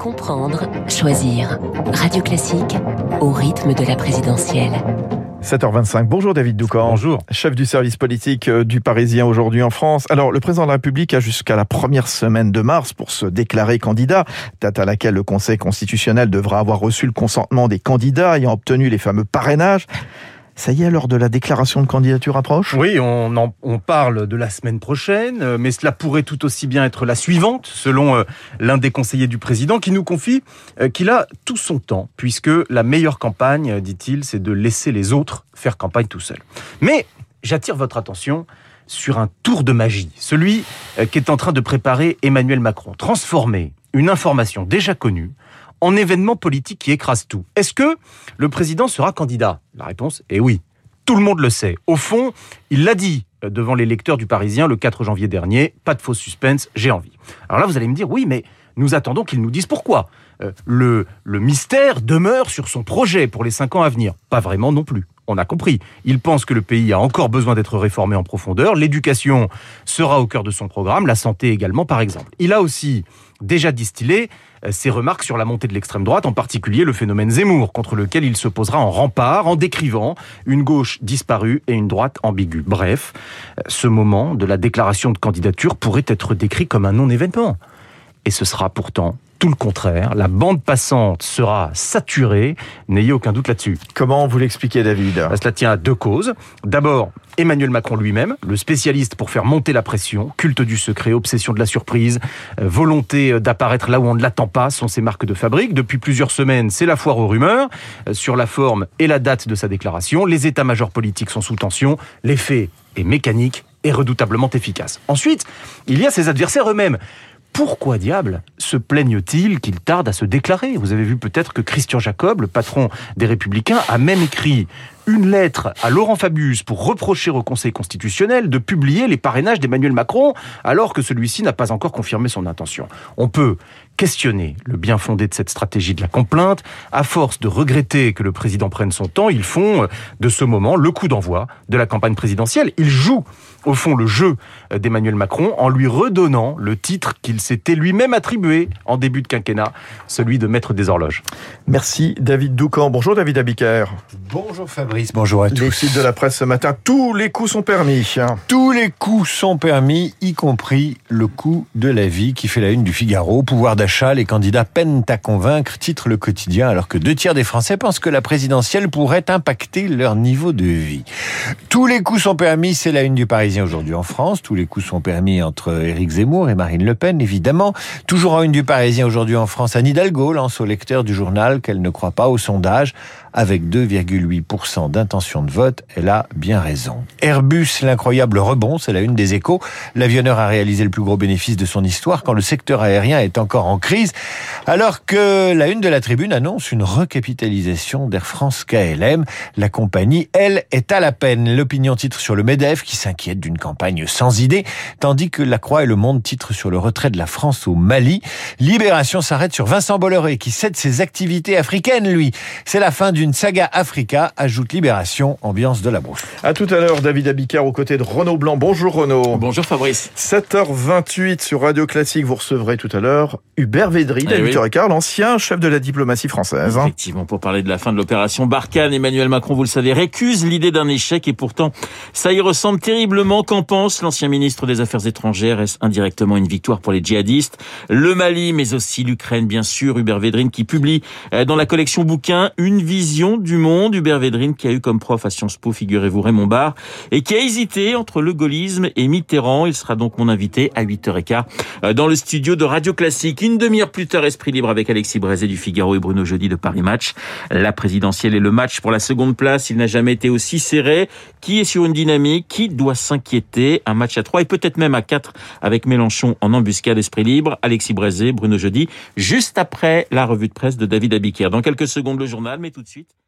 Comprendre, choisir. Radio Classique au rythme de la présidentielle. 7h25. Bonjour David Doucan. Bonjour. Chef du service politique euh, du Parisien aujourd'hui en France. Alors, le président de la République a jusqu'à la première semaine de mars pour se déclarer candidat, date à laquelle le Conseil constitutionnel devra avoir reçu le consentement des candidats ayant obtenu les fameux parrainages. Ça y est, l'heure de la déclaration de candidature approche? Oui, on, on parle de la semaine prochaine, euh, mais cela pourrait tout aussi bien être la suivante, selon euh, l'un des conseillers du président, qui nous confie euh, qu'il a tout son temps, puisque la meilleure campagne, dit-il, c'est de laisser les autres faire campagne tout seuls. Mais j'attire votre attention sur un tour de magie, celui qu'est en train de préparer Emmanuel Macron, transformer une information déjà connue en événement politique qui écrase tout. Est-ce que le président sera candidat? La réponse est oui. Tout le monde le sait. Au fond, il l'a dit euh, devant les lecteurs du Parisien le 4 janvier dernier. Pas de faux suspense, j'ai envie. Alors là, vous allez me dire, oui, mais nous attendons qu'il nous dise pourquoi. Euh, le, le mystère demeure sur son projet pour les cinq ans à venir. Pas vraiment non plus. On a compris. Il pense que le pays a encore besoin d'être réformé en profondeur. L'éducation sera au cœur de son programme, la santé également, par exemple. Il a aussi déjà distillé euh, ses remarques sur la montée de l'extrême droite, en particulier le phénomène Zemmour, contre lequel il se posera en rempart, en décrivant une gauche disparue et une droite ambiguë. Bref, euh, ce moment de la déclaration de candidature pourrait être décrit comme un non-événement. Et ce sera pourtant tout le contraire. La bande passante sera saturée, n'ayez aucun doute là-dessus. Comment vous l'expliquez, David bah, Cela tient à deux causes. D'abord, Emmanuel Macron lui-même, le spécialiste pour faire monter la pression, culte du secret, obsession de la surprise, euh, volonté euh, d'apparaître là où on ne l'attend pas, sont ses marques de fabrique. Depuis plusieurs semaines, c'est la foire aux rumeurs euh, sur la forme et la date de sa déclaration. Les états-majors politiques sont sous tension. L'effet est mécanique et redoutablement efficace. Ensuite, il y a ses adversaires eux-mêmes pourquoi diable se plaignent-ils qu'il tarde à se déclarer? Vous avez vu peut-être que Christian Jacob, le patron des Républicains, a même écrit une lettre à Laurent Fabius pour reprocher au Conseil constitutionnel de publier les parrainages d'Emmanuel Macron alors que celui-ci n'a pas encore confirmé son intention. On peut questionner le bien fondé de cette stratégie de la complainte. À force de regretter que le président prenne son temps, ils font euh, de ce moment le coup d'envoi de la campagne présidentielle. Ils jouent au fond le jeu euh, d'Emmanuel Macron en lui redonnant le titre qu'il s'était lui-même attribué en début de quinquennat, celui de maître des horloges. Merci David Doucan. Bonjour David Abiker. Bonjour Fabrice, bonjour à tous. Les de la presse ce matin, tous les coups sont permis. Tous les coups sont permis, y compris le coup de la vie qui fait la une du Figaro. Pouvoir d'achat les candidats peinent à convaincre, titre le quotidien, alors que deux tiers des Français pensent que la présidentielle pourrait impacter leur niveau de vie. Tous les coups sont permis, c'est la une du Parisien aujourd'hui en France. Tous les coups sont permis entre Éric Zemmour et Marine Le Pen, évidemment. Toujours en une du Parisien aujourd'hui en France, Anne Hidalgo lance au lecteur du journal qu'elle ne croit pas au sondage. Avec 2,8% d'intention de vote, elle a bien raison. Airbus, l'incroyable rebond, c'est la une des échos. L'avionneur a réalisé le plus gros bénéfice de son histoire quand le secteur aérien est encore en crise, alors que la une de la tribune annonce une recapitalisation d'Air France KLM. La compagnie, elle, est à la peine. L'opinion titre sur le MEDEF qui s'inquiète d'une campagne sans idée, tandis que La Croix et Le Monde titre sur le retrait de la France au Mali. Libération s'arrête sur Vincent Bolloré qui cède ses activités africaines, lui. C'est la fin d'une saga Africa, ajoute Libération, ambiance de la brousse. À tout à l'heure, David Abicard aux côtés de Renaud Blanc. Bonjour Renaud. Bonjour Fabrice. 7h28 sur Radio Classique, vous recevrez tout à l'heure Hubert Védry, eh oui. l'ancien chef de la diplomatie française. Hein. Effectivement, pour parler de la fin de l'opération Barkhane, Emmanuel Macron, vous le savez, récuse l'idée d'un échec et pourtant, ça y ressemble terriblement. Qu'en pense l'ancien ministre des Affaires étrangères? Est-ce indirectement une victoire pour les djihadistes? Le Mali, mais aussi l'Ukraine, bien sûr. Hubert Védrine qui publie euh, dans la collection bouquin Une vision du monde. Hubert Védrine qui a eu comme prof à Sciences Po, figurez-vous, Raymond Barre, et qui a hésité entre le gaullisme et Mitterrand. Il sera donc mon invité à 8h15 euh, dans le studio de Radio Classique. Une demi-heure plus tard, Esprit Libre avec Alexis Brézé du Figaro et Bruno Jeudi de Paris Match. La présidentielle et le match pour la seconde place, il n'a jamais été aussi serré. Qui est sur une dynamique Qui doit s'inquiéter Un match à 3 et peut-être même à 4 avec Mélenchon en embuscade Esprit Libre. Alexis Brézé, Bruno Jeudi, juste après la revue de presse de David Abiquière. Dans quelques secondes, le journal, mais tout de suite.